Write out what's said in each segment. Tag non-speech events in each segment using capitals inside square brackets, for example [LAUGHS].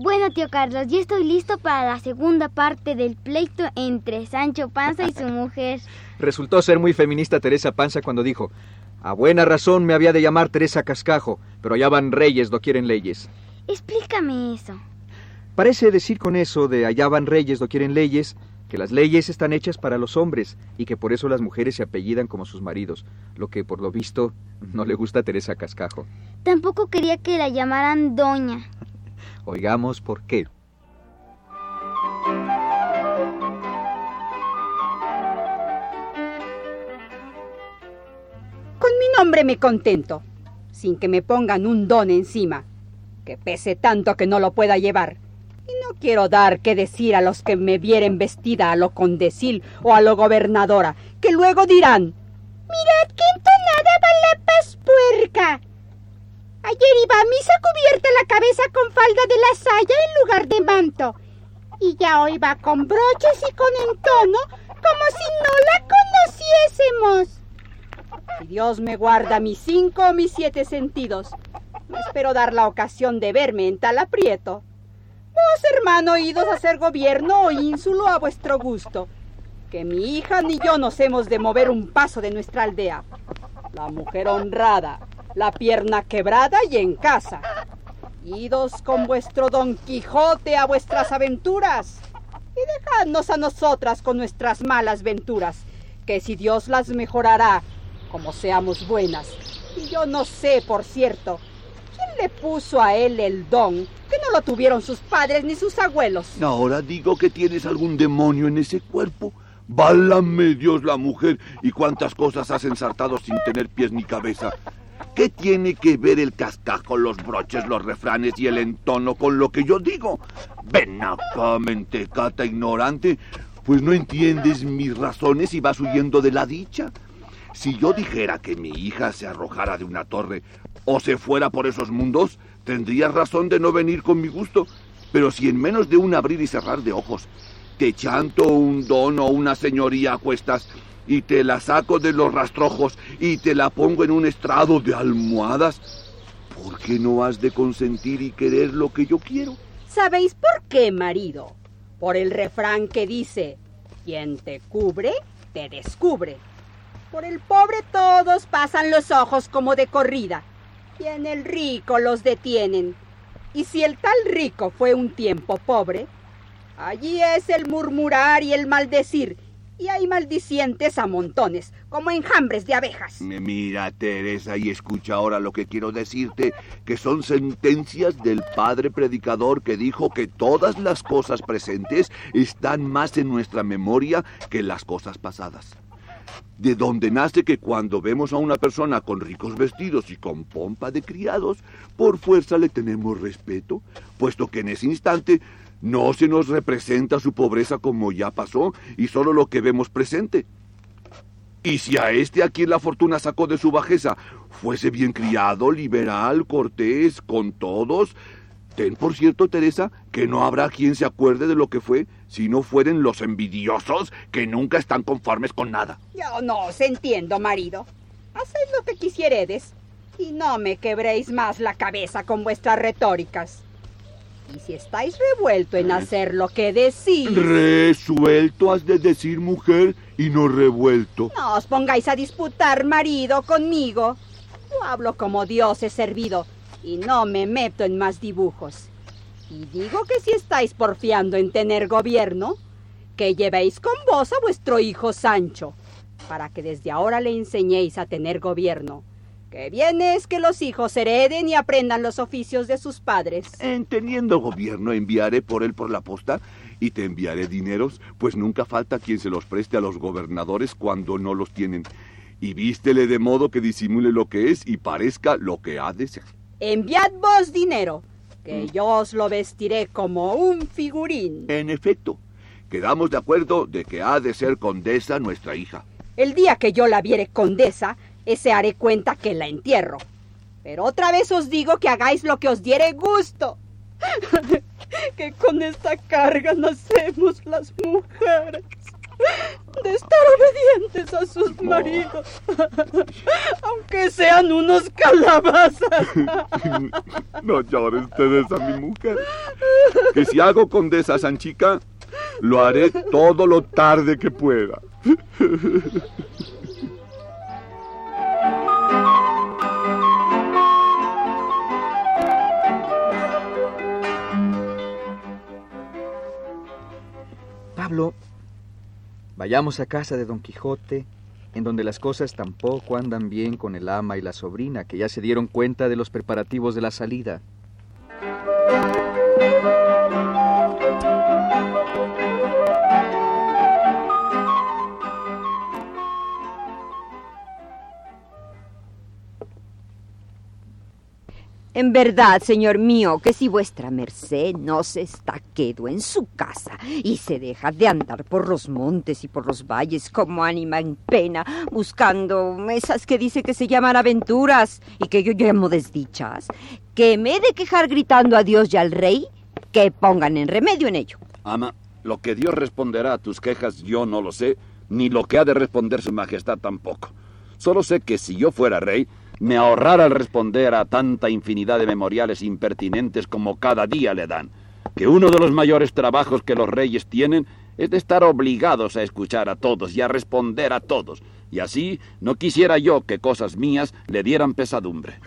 Bueno, tío Carlos, ya estoy listo para la segunda parte del pleito entre Sancho Panza y su [LAUGHS] mujer. Resultó ser muy feminista Teresa Panza cuando dijo, a buena razón me había de llamar Teresa Cascajo, pero allá van reyes, no quieren leyes. Explícame eso. Parece decir con eso de allá van reyes, no quieren leyes, que las leyes están hechas para los hombres y que por eso las mujeres se apellidan como sus maridos, lo que por lo visto no le gusta a Teresa Cascajo. Tampoco quería que la llamaran doña. Oigamos por qué. Con mi nombre me contento, sin que me pongan un don encima, que pese tanto que no lo pueda llevar. Y no quiero dar que decir a los que me vieren vestida a lo condecil o a lo gobernadora, que luego dirán, Ayer iba a misa cubierta la cabeza con falda de la saya en lugar de manto. Y ya hoy va con broches y con entono como si no la conociésemos. Dios me guarda mis cinco o mis siete sentidos, no espero dar la ocasión de verme en tal aprieto. Vos, hermano, idos a hacer gobierno o ínsulo a vuestro gusto, que mi hija ni yo nos hemos de mover un paso de nuestra aldea. La mujer honrada, la pierna quebrada y en casa. Idos con vuestro Don Quijote a vuestras aventuras y dejadnos a nosotras con nuestras malas venturas, que si Dios las mejorará, como seamos buenas. Y yo no sé, por cierto, quién le puso a él el don, que no lo tuvieron sus padres ni sus abuelos. Ahora digo que tienes algún demonio en ese cuerpo. Válame Dios la mujer y cuántas cosas has ensartado sin tener pies ni cabeza. ¿Qué tiene que ver el cascajo, los broches, los refranes y el entono con lo que yo digo? Ven acá, mentecata ignorante, pues no entiendes mis razones y vas huyendo de la dicha. Si yo dijera que mi hija se arrojara de una torre o se fuera por esos mundos, tendrías razón de no venir con mi gusto. Pero si en menos de un abrir y cerrar de ojos te chanto un don o una señoría a cuestas y te la saco de los rastrojos y te la pongo en un estrado de almohadas, ¿por qué no has de consentir y querer lo que yo quiero? ¿Sabéis por qué, marido? Por el refrán que dice, quien te cubre, te descubre. Por el pobre todos pasan los ojos como de corrida, y en el rico los detienen. Y si el tal rico fue un tiempo pobre, allí es el murmurar y el maldecir, y hay maldicientes a montones, como enjambres de abejas. Mira, Teresa, y escucha ahora lo que quiero decirte, que son sentencias del padre predicador que dijo que todas las cosas presentes están más en nuestra memoria que las cosas pasadas. De donde nace que cuando vemos a una persona con ricos vestidos y con pompa de criados, por fuerza le tenemos respeto, puesto que en ese instante no se nos representa su pobreza como ya pasó y solo lo que vemos presente. Y si a este a quien la fortuna sacó de su bajeza fuese bien criado, liberal, cortés, con todos, ten por cierto, Teresa, que no habrá quien se acuerde de lo que fue si no fueren los envidiosos que nunca están conformes con nada. Yo no os entiendo, marido. Haced lo que quisieredes y no me quebréis más la cabeza con vuestras retóricas. Y si estáis revuelto en hacer lo que decís... Resuelto has de decir mujer y no revuelto. No os pongáis a disputar, marido, conmigo. Yo hablo como Dios he servido y no me meto en más dibujos. Y digo que si estáis porfiando en tener gobierno, que llevéis con vos a vuestro hijo Sancho, para que desde ahora le enseñéis a tener gobierno que bien es que los hijos hereden y aprendan los oficios de sus padres. En teniendo gobierno enviaré por él por la posta y te enviaré dineros, pues nunca falta quien se los preste a los gobernadores cuando no los tienen. Y vístele de modo que disimule lo que es y parezca lo que ha de ser. enviad vos dinero, que yo os lo vestiré como un figurín. En efecto, quedamos de acuerdo de que ha de ser condesa nuestra hija. El día que yo la viere condesa, ese haré cuenta que la entierro. Pero otra vez os digo que hagáis lo que os diere gusto. [LAUGHS] que con esta carga nacemos las mujeres. De estar obedientes a sus maridos. [LAUGHS] Aunque sean unos calabazas. [LAUGHS] No llores, Teresa, mi mujer. Que si hago condesa a Sanchica, lo haré todo lo tarde que pueda. Vayamos a casa de Don Quijote, en donde las cosas tampoco andan bien con el ama y la sobrina, que ya se dieron cuenta de los preparativos de la salida. En verdad, señor mío, que si vuestra merced no se está quedo en su casa y se deja de andar por los montes y por los valles como ánima en pena, buscando esas que dice que se llaman aventuras y que yo llamo desdichas, que me he de quejar gritando a Dios y al rey que pongan en remedio en ello. Ama, lo que Dios responderá a tus quejas yo no lo sé, ni lo que ha de responder su majestad tampoco. Solo sé que si yo fuera rey, me ahorrara el responder a tanta infinidad de memoriales impertinentes como cada día le dan, que uno de los mayores trabajos que los reyes tienen es de estar obligados a escuchar a todos y a responder a todos, y así no quisiera yo que cosas mías le dieran pesadumbre.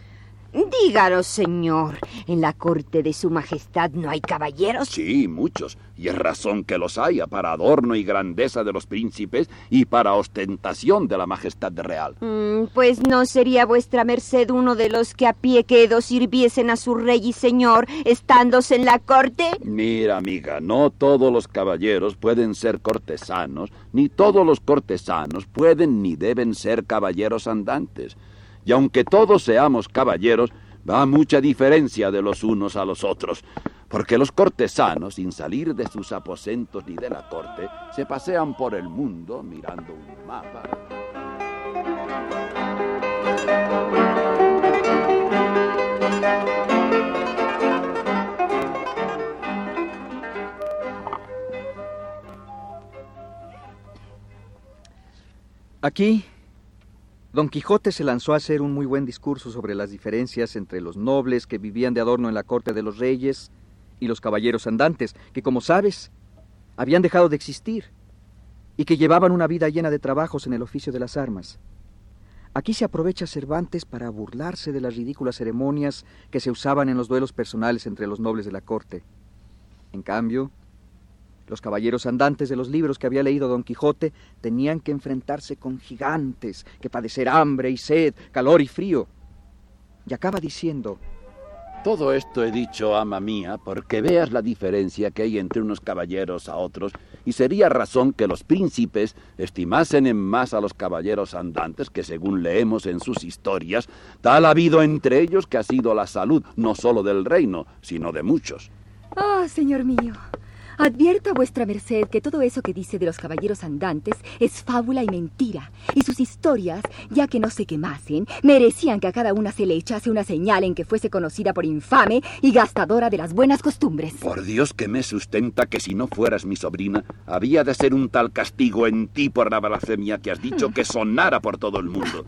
Díganos, señor, ¿en la corte de su majestad no hay caballeros? Sí, muchos, y es razón que los haya para adorno y grandeza de los príncipes y para ostentación de la majestad real. Mm, pues no sería vuestra merced uno de los que a pie quedo sirviesen a su rey y señor, estándose en la corte. Mira, amiga, no todos los caballeros pueden ser cortesanos, ni todos los cortesanos pueden ni deben ser caballeros andantes. Y aunque todos seamos caballeros, va mucha diferencia de los unos a los otros, porque los cortesanos, sin salir de sus aposentos ni de la corte, se pasean por el mundo mirando un mapa. Aquí, Don Quijote se lanzó a hacer un muy buen discurso sobre las diferencias entre los nobles que vivían de adorno en la corte de los reyes y los caballeros andantes, que como sabes, habían dejado de existir y que llevaban una vida llena de trabajos en el oficio de las armas. Aquí se aprovecha Cervantes para burlarse de las ridículas ceremonias que se usaban en los duelos personales entre los nobles de la corte. En cambio, los caballeros andantes de los libros que había leído Don Quijote tenían que enfrentarse con gigantes, que padecer hambre y sed, calor y frío. Y acaba diciendo, Todo esto he dicho, ama mía, porque veas la diferencia que hay entre unos caballeros a otros, y sería razón que los príncipes estimasen en más a los caballeros andantes, que según leemos en sus historias, tal ha habido entre ellos que ha sido la salud no sólo del reino, sino de muchos. Ah, señor mío, advierto a vuestra merced que todo eso que dice de los caballeros andantes es fábula y mentira, y sus historias, ya que no se quemasen, merecían que a cada una se le echase una señal en que fuese conocida por infame y gastadora de las buenas costumbres. Por Dios que me sustenta que si no fueras mi sobrina, había de ser un tal castigo en ti por la blasfemia que has dicho que sonara por todo el mundo.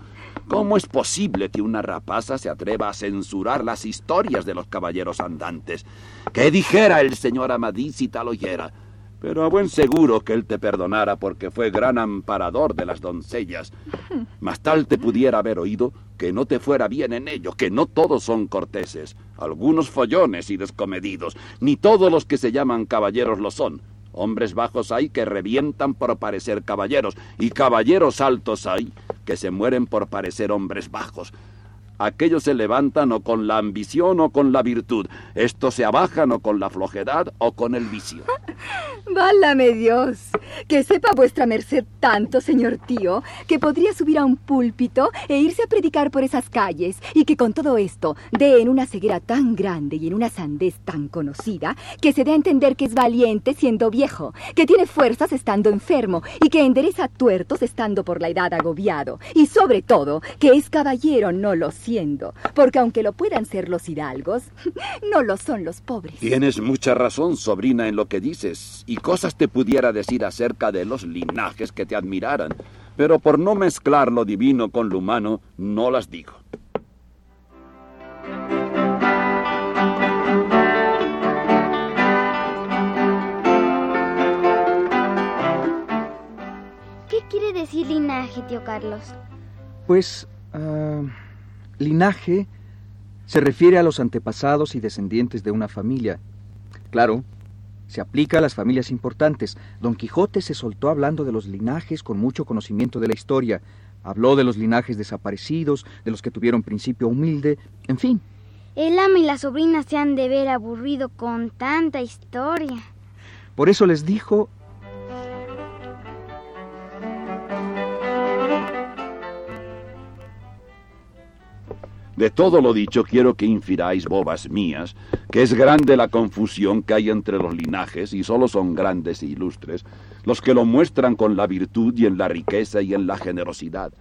¿Cómo es posible que una rapaza se atreva a censurar las historias de los caballeros andantes? ¿Qué dijera el señor Amadís si tal oyera? Pero a buen seguro que él te perdonara porque fue gran amparador de las doncellas. [LAUGHS] Mas tal te pudiera haber oído que no te fuera bien en ello, que no todos son corteses, algunos follones y descomedidos, ni todos los que se llaman caballeros lo son. Hombres bajos hay que revientan por parecer caballeros, y caballeros altos hay que se mueren por parecer hombres bajos. Aquellos se levantan o con la ambición o con la virtud. Estos se abajan o con la flojedad o con el vicio. [LAUGHS] Válame Dios, que sepa vuestra merced tanto, señor tío, que podría subir a un púlpito e irse a predicar por esas calles, y que con todo esto dé en una ceguera tan grande y en una sandez tan conocida, que se dé a entender que es valiente siendo viejo, que tiene fuerzas estando enfermo, y que endereza tuertos estando por la edad agobiado, y sobre todo, que es caballero no lo siendo, porque aunque lo puedan ser los hidalgos, [LAUGHS] no lo son los pobres. Tienes mucha razón, sobrina, en lo que dices, y cosas te pudiera decir acerca de los linajes que te admiraran, pero por no mezclar lo divino con lo humano, no las digo. ¿Qué quiere decir linaje, tío Carlos? Pues, ah, linaje se refiere a los antepasados y descendientes de una familia. Claro, se aplica a las familias importantes. Don Quijote se soltó hablando de los linajes con mucho conocimiento de la historia. Habló de los linajes desaparecidos, de los que tuvieron principio humilde, en fin. El ama y la sobrina se han de ver aburrido con tanta historia. Por eso les dijo De todo lo dicho, quiero que infiráis, bobas mías, que es grande la confusión que hay entre los linajes, y solo son grandes e ilustres, los que lo muestran con la virtud y en la riqueza y en la generosidad.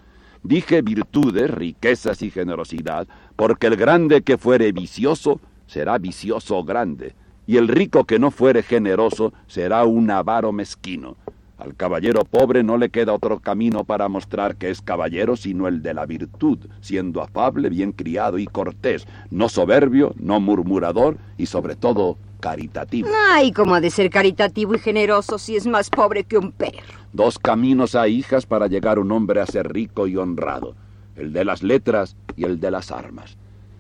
Dije virtudes, riquezas y generosidad, porque el grande que fuere vicioso, será vicioso grande, y el rico que no fuere generoso, será un avaro mezquino. Al caballero pobre no le queda otro camino para mostrar que es caballero sino el de la virtud, siendo afable, bien criado y cortés, no soberbio, no murmurador y sobre todo caritativo. Ay, cómo ha de ser caritativo y generoso si es más pobre que un perro. Dos caminos hay, hijas, para llegar un hombre a ser rico y honrado, el de las letras y el de las armas.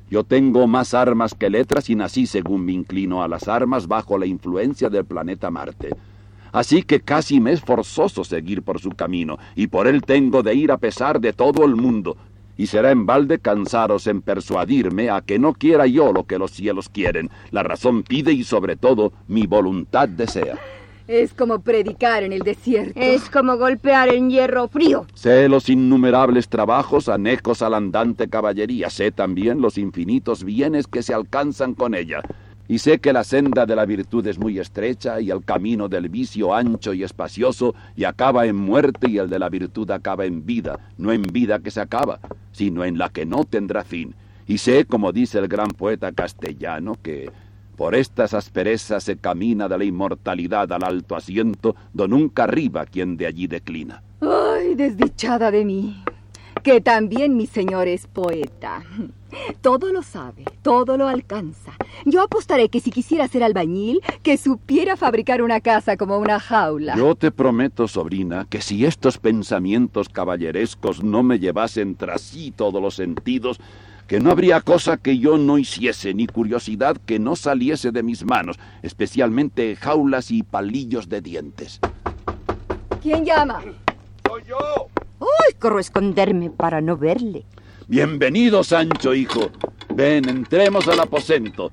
Yo tengo más armas que letras y nací, según me inclino a las armas, bajo la influencia del planeta Marte. Así que casi me es forzoso seguir por su camino, y por él tengo de ir a pesar de todo el mundo. Y será en balde cansaros en persuadirme a que no quiera yo lo que los cielos quieren. La razón pide y sobre todo mi voluntad desea. Es como predicar en el desierto. Es como golpear en hierro frío. Sé los innumerables trabajos anejos a la andante caballería, sé también los infinitos bienes que se alcanzan con ella. Y sé que la senda de la virtud es muy estrecha y el camino del vicio ancho y espacioso y acaba en muerte y el de la virtud acaba en vida, no en vida que se acaba, sino en la que no tendrá fin. Y sé, como dice el gran poeta castellano, que por estas asperezas se camina de la inmortalidad al alto asiento, do nunca arriba quien de allí declina. Ay, desdichada de mí, que también mi señor es poeta. Todo lo sabe, todo lo alcanza. Yo apostaré que si quisiera ser albañil, que supiera fabricar una casa como una jaula. Yo te prometo, sobrina, que si estos pensamientos caballerescos no me llevasen tras sí todos los sentidos, que no habría cosa que yo no hiciese, ni curiosidad que no saliese de mis manos, especialmente jaulas y palillos de dientes. ¿Quién llama? ¡Soy yo! Uy, corro a esconderme para no verle. Bienvenido, Sancho, hijo. Ven, entremos al aposento.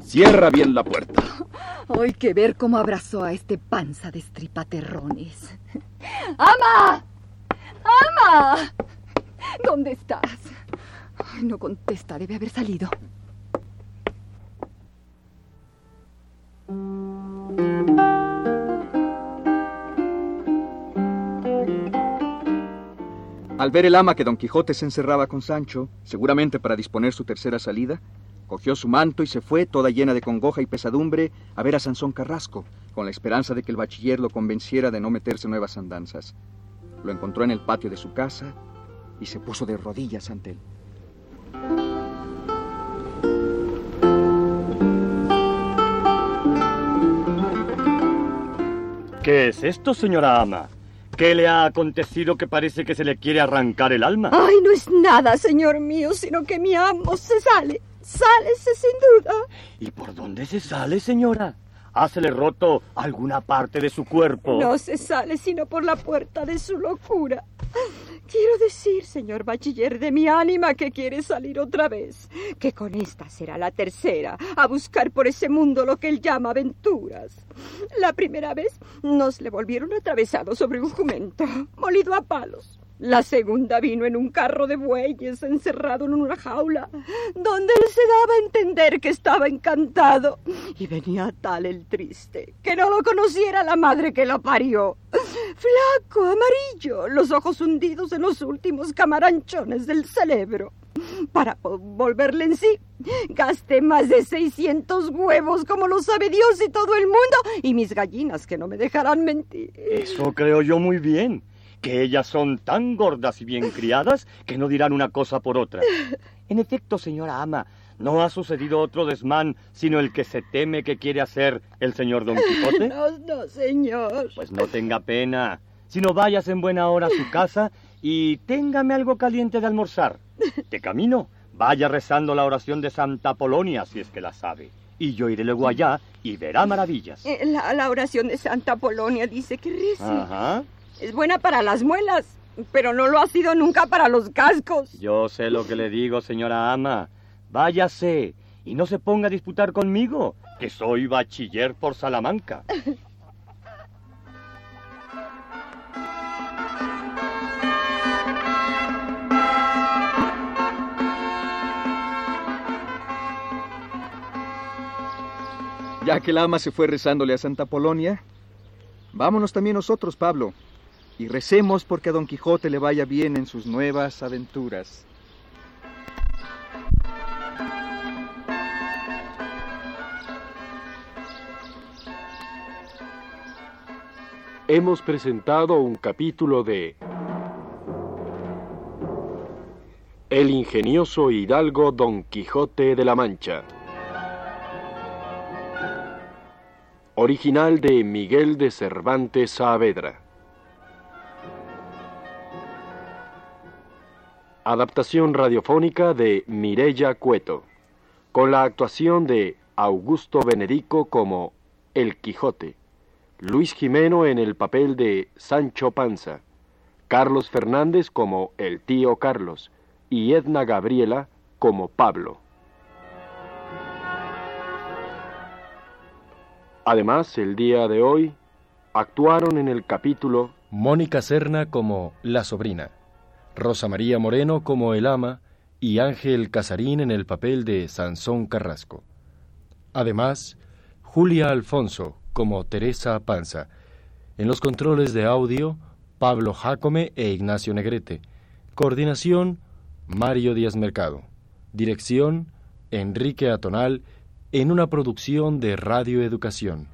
Cierra bien la puerta. [LAUGHS] Hay que ver cómo abrazó a este panza de estripaterrones. [LAUGHS] ¡Ama! ¡Ama! ¿Dónde estás? Ay, no contesta, debe haber salido. Al ver el ama que don Quijote se encerraba con Sancho, seguramente para disponer su tercera salida, cogió su manto y se fue, toda llena de congoja y pesadumbre, a ver a Sansón Carrasco, con la esperanza de que el bachiller lo convenciera de no meterse nuevas andanzas. Lo encontró en el patio de su casa y se puso de rodillas ante él. ¿Qué es esto, señora ama? ¿Qué le ha acontecido que parece que se le quiere arrancar el alma? Ay, no es nada, señor mío, sino que mi amo se sale. Sálese sin duda. ¿Y por dónde se sale, señora? ¿Hásele roto alguna parte de su cuerpo? No se sale sino por la puerta de su locura. Quiero decir, señor bachiller de mi ánima, que quiere salir otra vez, que con esta será la tercera, a buscar por ese mundo lo que él llama aventuras. La primera vez nos le volvieron atravesado sobre un jumento, molido a palos. La segunda vino en un carro de bueyes, encerrado en una jaula, donde él se daba a entender que estaba encantado. Y venía tal el triste, que no lo conociera la madre que lo parió. Flaco, amarillo, los ojos hundidos en los últimos camaranchones del cerebro. Para volverle en sí, gasté más de 600 huevos, como lo sabe Dios y todo el mundo, y mis gallinas que no me dejarán mentir. Eso creo yo muy bien que ellas son tan gordas y bien criadas que no dirán una cosa por otra. [LAUGHS] En efecto, señora ama, no ha sucedido otro desmán sino el que se teme que quiere hacer el señor Don Quijote. [LAUGHS] No, no, señor. Pues no tenga pena, sino vayas en buena hora a su casa y téngame algo caliente de almorzar. De camino, vaya rezando la oración de Santa Polonia, si es que la sabe. Y yo iré luego allá y verá maravillas. Eh, la, la oración de Santa Polonia dice que rece. Ajá. Es buena para las muelas, pero no lo ha sido nunca para los cascos. Yo sé lo que le digo, señora ama. Váyase y no se ponga a disputar conmigo, que soy bachiller por Salamanca. Ya que el ama se fue rezándole a Santa Polonia, vámonos también nosotros, Pablo, y recemos porque a Don Quijote le vaya bien en sus nuevas aventuras. Hemos presentado un capítulo de El ingenioso hidalgo Don Quijote de la Mancha. Original de Miguel de Cervantes Saavedra. Adaptación radiofónica de Mirella Cueto, con la actuación de Augusto Benedico como El Quijote, Luis Jimeno en el papel de Sancho Panza, Carlos Fernández como el tío Carlos y Edna Gabriela como Pablo. Además, el día de hoy actuaron en el capítulo Mónica Serna como la sobrina. Rosa María Moreno como el ama y Ángel Casarín en el papel de Sansón Carrasco. Además, Julia Alfonso como Teresa Panza. En los controles de audio, Pablo Jacome e Ignacio Negrete. Coordinación, Mario Díaz Mercado. Dirección, Enrique Atonal, en una producción de Radio Educación.